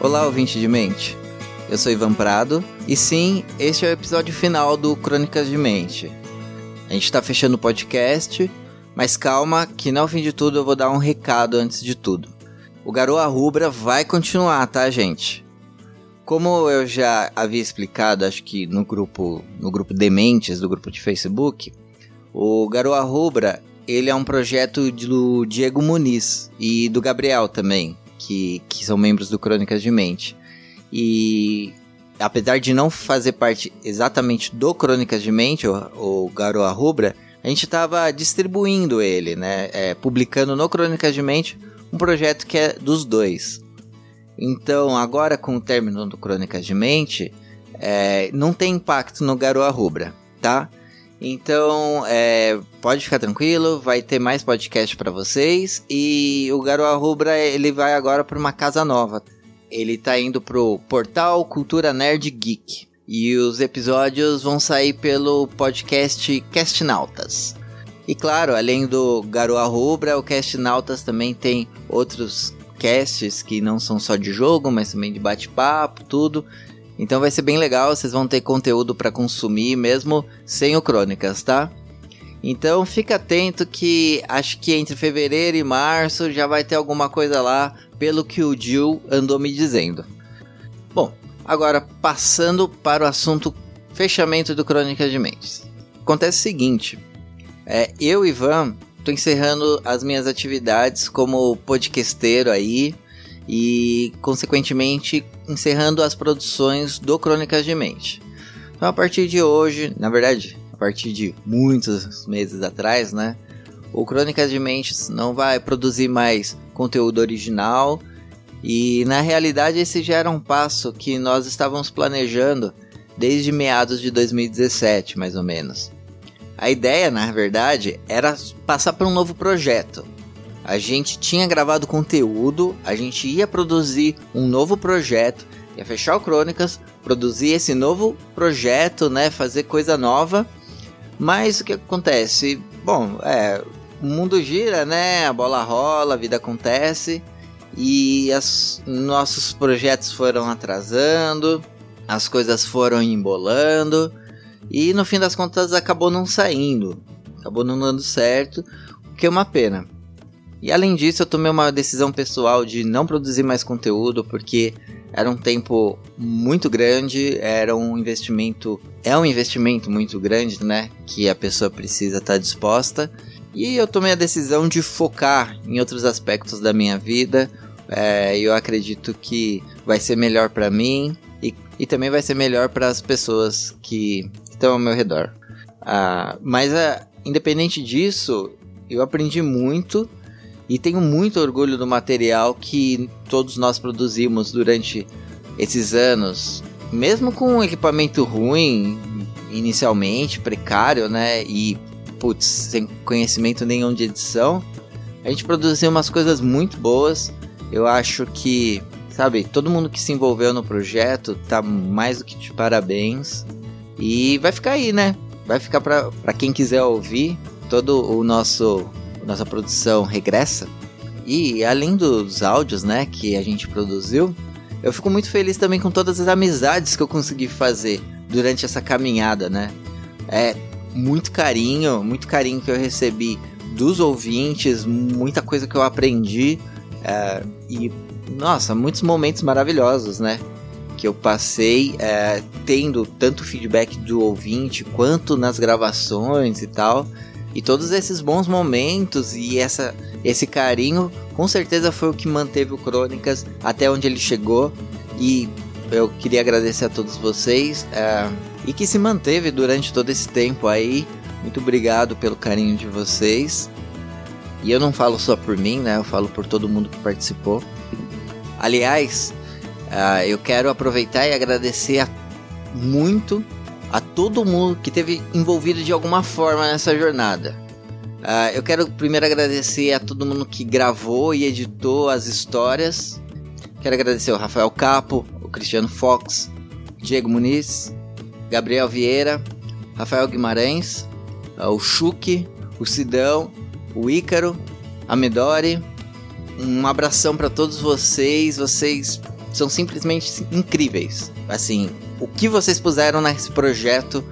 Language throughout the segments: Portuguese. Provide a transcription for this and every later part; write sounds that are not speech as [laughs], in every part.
Olá, ouvinte de mente. Eu sou Ivan Prado e sim, este é o episódio final do Crônicas de Mente. A gente está fechando o podcast, mas calma que no fim de tudo eu vou dar um recado antes de tudo. O Garoa Rubra vai continuar, tá, gente? Como eu já havia explicado, acho que no grupo, no grupo Dementes, do grupo de Facebook, o Garoa Rubra, ele é um projeto do Diego Muniz e do Gabriel também, que, que são membros do Crônicas de Mente. E apesar de não fazer parte exatamente do Crônicas de Mente, o, o Garoa Rubra, a gente estava distribuindo ele, né? É, publicando no Crônicas de Mente um projeto que é dos dois. Então, agora com o término do Crônicas de Mente, é, não tem impacto no Garoa Rubra, tá? Então, é, pode ficar tranquilo, vai ter mais podcast para vocês e o Garoa Rubra ele vai agora para uma casa nova. Ele tá indo pro portal Cultura Nerd Geek e os episódios vão sair pelo podcast Castnautas. E claro, além do Garoa Rubra, o Castnautas também tem outros casts que não são só de jogo, mas também de bate-papo, tudo. Então vai ser bem legal, vocês vão ter conteúdo para consumir mesmo sem o Crônicas, tá? Então fica atento que acho que entre fevereiro e março já vai ter alguma coisa lá, pelo que o Jill andou me dizendo. Bom, agora passando para o assunto fechamento do Crônicas de Mentes. Acontece o seguinte, é, eu e Ivan tô encerrando as minhas atividades como podcasteiro aí e consequentemente encerrando as produções do Crônicas de Mente. Então a partir de hoje, na verdade, a partir de muitos meses atrás, né, o Crônicas de Mentes não vai produzir mais conteúdo original e na realidade esse já era um passo que nós estávamos planejando desde meados de 2017, mais ou menos. A ideia, na verdade, era passar para um novo projeto. A gente tinha gravado conteúdo, a gente ia produzir um novo projeto, ia fechar o Crônicas, produzir esse novo projeto, né, fazer coisa nova. Mas o que acontece? Bom, é, o mundo gira, né? A bola rola, a vida acontece e as, nossos projetos foram atrasando, as coisas foram embolando e no fim das contas acabou não saindo, acabou não dando certo, o que é uma pena. E além disso, eu tomei uma decisão pessoal de não produzir mais conteúdo porque era um tempo muito grande, era um investimento, é um investimento muito grande, né, que a pessoa precisa estar disposta. E eu tomei a decisão de focar em outros aspectos da minha vida. É, eu acredito que vai ser melhor para mim e, e também vai ser melhor para as pessoas que estão ao meu redor. Ah, mas ah, independente disso, eu aprendi muito e tenho muito orgulho do material que todos nós produzimos durante esses anos, mesmo com um equipamento ruim inicialmente, precário, né? E putz, sem conhecimento nenhum de edição, a gente produziu umas coisas muito boas. Eu acho que, sabe, todo mundo que se envolveu no projeto tá mais do que de parabéns. E vai ficar aí, né? Vai ficar para quem quiser ouvir todo o nosso nossa produção regressa. E além dos áudios, né, que a gente produziu, eu fico muito feliz também com todas as amizades que eu consegui fazer durante essa caminhada, né? É muito carinho, muito carinho que eu recebi dos ouvintes, muita coisa que eu aprendi é, e nossa, muitos momentos maravilhosos, né? Que eu passei é, tendo tanto feedback do ouvinte quanto nas gravações e tal. E todos esses bons momentos e essa, esse carinho, com certeza foi o que manteve o Crônicas até onde ele chegou. E eu queria agradecer a todos vocês é, e que se manteve durante todo esse tempo aí. Muito obrigado pelo carinho de vocês. E eu não falo só por mim, né? Eu falo por todo mundo que participou. Aliás, uh, eu quero aproveitar e agradecer muito a todo mundo que teve envolvido de alguma forma nessa jornada. Uh, eu quero primeiro agradecer a todo mundo que gravou e editou as histórias. Quero agradecer ao Rafael Capo, o Cristiano Fox, Diego Muniz, Gabriel Vieira, Rafael Guimarães, uh, o Chuque, o Sidão, o Ícaro, a Medori. Um abração para todos vocês. Vocês são simplesmente incríveis. Assim, o que vocês puseram nesse projeto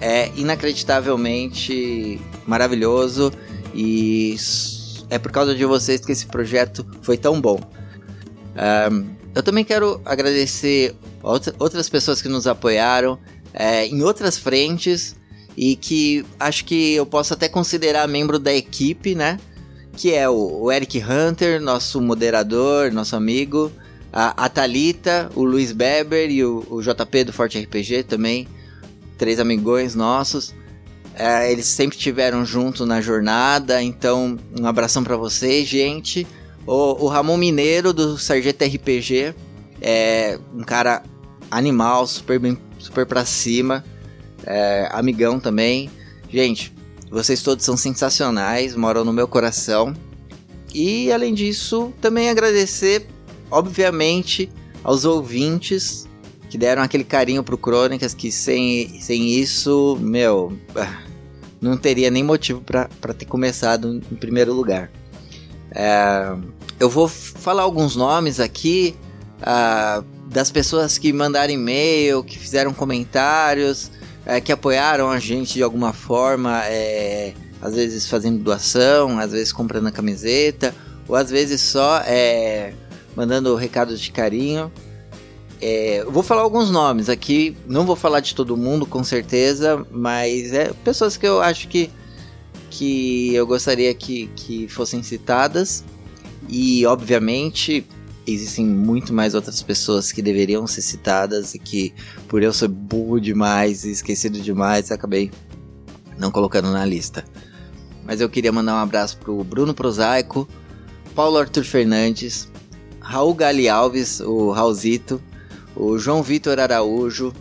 é inacreditavelmente maravilhoso e é por causa de vocês que esse projeto foi tão bom. Um, eu também quero agradecer outras pessoas que nos apoiaram é, em outras frentes e que acho que eu posso até considerar membro da equipe, né? Que é o, Eric Hunter, nosso moderador, nosso amigo, a, a Thalita, o Luiz Beber e o, o JP do Forte RPG também, três amigões nossos. É, eles sempre estiveram juntos na jornada, então um abração para vocês, gente. O, o, Ramon Mineiro do Sargento RPG é um cara animal, super bem, super pra cima, é, amigão também. Gente, vocês todos são sensacionais, moram no meu coração. E além disso, também agradecer, obviamente, aos ouvintes que deram aquele carinho pro Crônicas, que sem, sem isso, meu, ah, não teria nem motivo para ter começado em primeiro lugar. É, eu vou falar alguns nomes aqui uh, das pessoas que mandaram e-mail, que fizeram comentários, uh, que apoiaram a gente de alguma forma, é, às vezes fazendo doação, às vezes comprando a camiseta, ou às vezes só é, mandando recados de carinho. É, vou falar alguns nomes aqui, não vou falar de todo mundo com certeza, mas é pessoas que eu acho que, que eu gostaria que, que fossem citadas. E obviamente existem muito mais outras pessoas que deveriam ser citadas e que por eu ser burro demais e esquecido demais acabei não colocando na lista. Mas eu queria mandar um abraço pro Bruno Prosaico, Paulo Arthur Fernandes, Raul Gali Alves, o Raulzito, o João Vitor Araújo,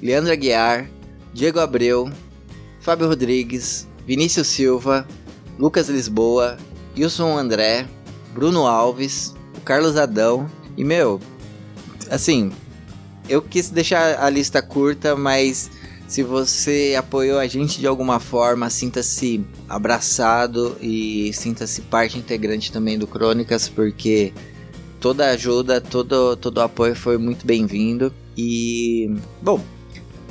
Leandro Aguiar, Diego Abreu, Fábio Rodrigues, Vinícius Silva, Lucas Lisboa, Wilson André, Bruno Alves, o Carlos Adão e meu, assim, eu quis deixar a lista curta, mas se você apoiou a gente de alguma forma, sinta-se abraçado e sinta-se parte integrante também do Crônicas, porque toda ajuda, todo, todo apoio foi muito bem-vindo. E, bom,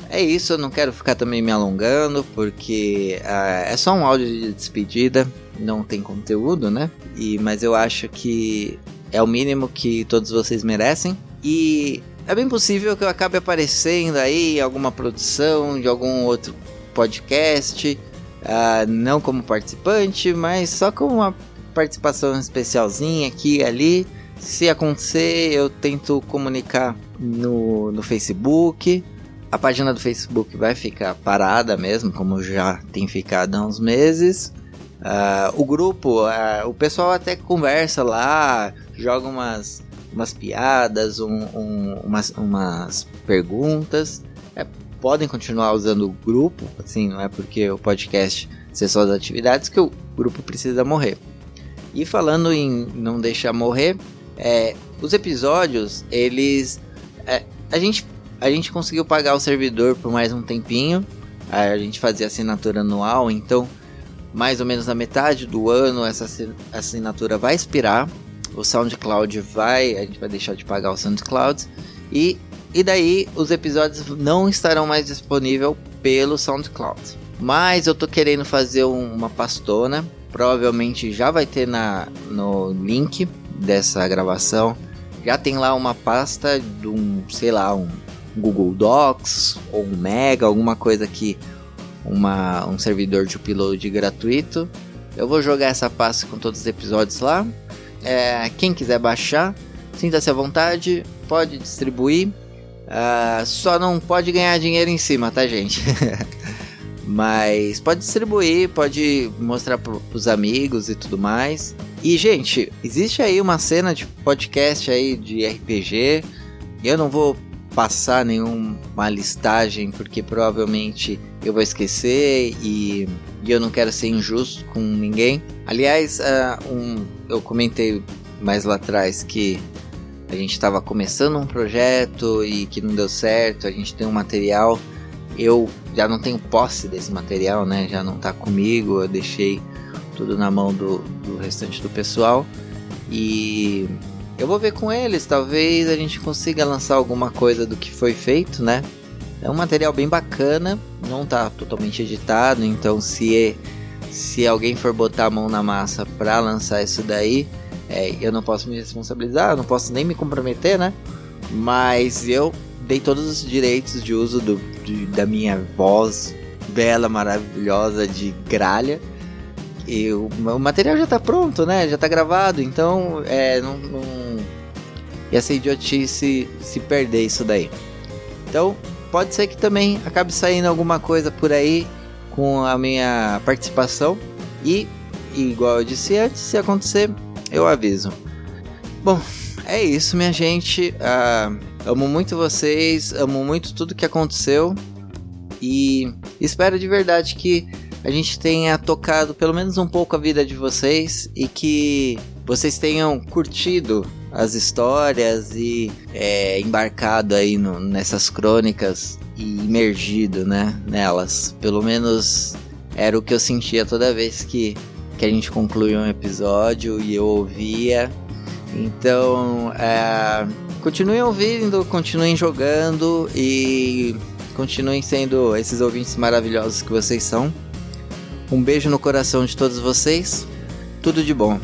é isso. Eu não quero ficar também me alongando, porque uh, é só um áudio de despedida, não tem conteúdo, né? E, mas eu acho que é o mínimo que todos vocês merecem. E é bem possível que eu acabe aparecendo aí em alguma produção de algum outro podcast. Uh, não como participante, mas só com uma participação especialzinha aqui e ali. Se acontecer, eu tento comunicar no, no Facebook. A página do Facebook vai ficar parada mesmo, como já tem ficado há uns meses. Uh, o grupo, uh, o pessoal até conversa lá, joga umas, umas piadas, um, um, umas, umas perguntas. É, podem continuar usando o grupo, assim, não é porque o podcast ser só as atividades que o grupo precisa morrer. E falando em não deixar morrer, é, os episódios, eles. É, a, gente, a gente conseguiu pagar o servidor por mais um tempinho. A gente fazia assinatura anual, então mais ou menos na metade do ano essa assinatura vai expirar. O SoundCloud vai, a gente vai deixar de pagar o SoundCloud e e daí os episódios não estarão mais disponíveis pelo SoundCloud. Mas eu tô querendo fazer uma pastona, provavelmente já vai ter na no link dessa gravação. Já tem lá uma pasta de um, sei lá, um Google Docs ou um Mega, alguma coisa que uma, um servidor de upload gratuito. Eu vou jogar essa pasta com todos os episódios lá. É, quem quiser baixar, sinta-se à vontade, pode distribuir. Uh, só não pode ganhar dinheiro em cima, tá, gente? [laughs] Mas pode distribuir, pode mostrar para os amigos e tudo mais. E, gente, existe aí uma cena de podcast aí de RPG. Eu não vou passar nenhuma listagem, porque provavelmente eu vou esquecer e, e eu não quero ser injusto com ninguém. Aliás, uh, um, eu comentei mais lá atrás que a gente estava começando um projeto e que não deu certo, a gente tem um material. Eu já não tenho posse desse material, né? Já não está comigo, eu deixei tudo na mão do, do restante do pessoal. E eu vou ver com eles, talvez a gente consiga lançar alguma coisa do que foi feito, né? É um material bem bacana, não tá totalmente editado, então se se alguém for botar a mão na massa para lançar isso daí, é, eu não posso me responsabilizar, eu não posso nem me comprometer, né? Mas eu dei todos os direitos de uso do, de, da minha voz bela, maravilhosa de gralha. E o, o material já tá pronto, né? Já tá gravado, então é, não, não ia ser idiotice se perder isso daí. Então, pode ser que também acabe saindo alguma coisa por aí com a minha participação. E, igual eu disse antes, se acontecer, eu aviso. Bom, é isso, minha gente. Uh, amo muito vocês, amo muito tudo que aconteceu. E espero de verdade que a gente tenha tocado pelo menos um pouco a vida de vocês e que vocês tenham curtido as histórias e é, embarcado aí no, nessas crônicas e imergido né, nelas. Pelo menos era o que eu sentia toda vez que, que a gente concluía um episódio e eu ouvia. Então, é, continuem ouvindo, continuem jogando e continuem sendo esses ouvintes maravilhosos que vocês são. Um beijo no coração de todos vocês. Tudo de bom.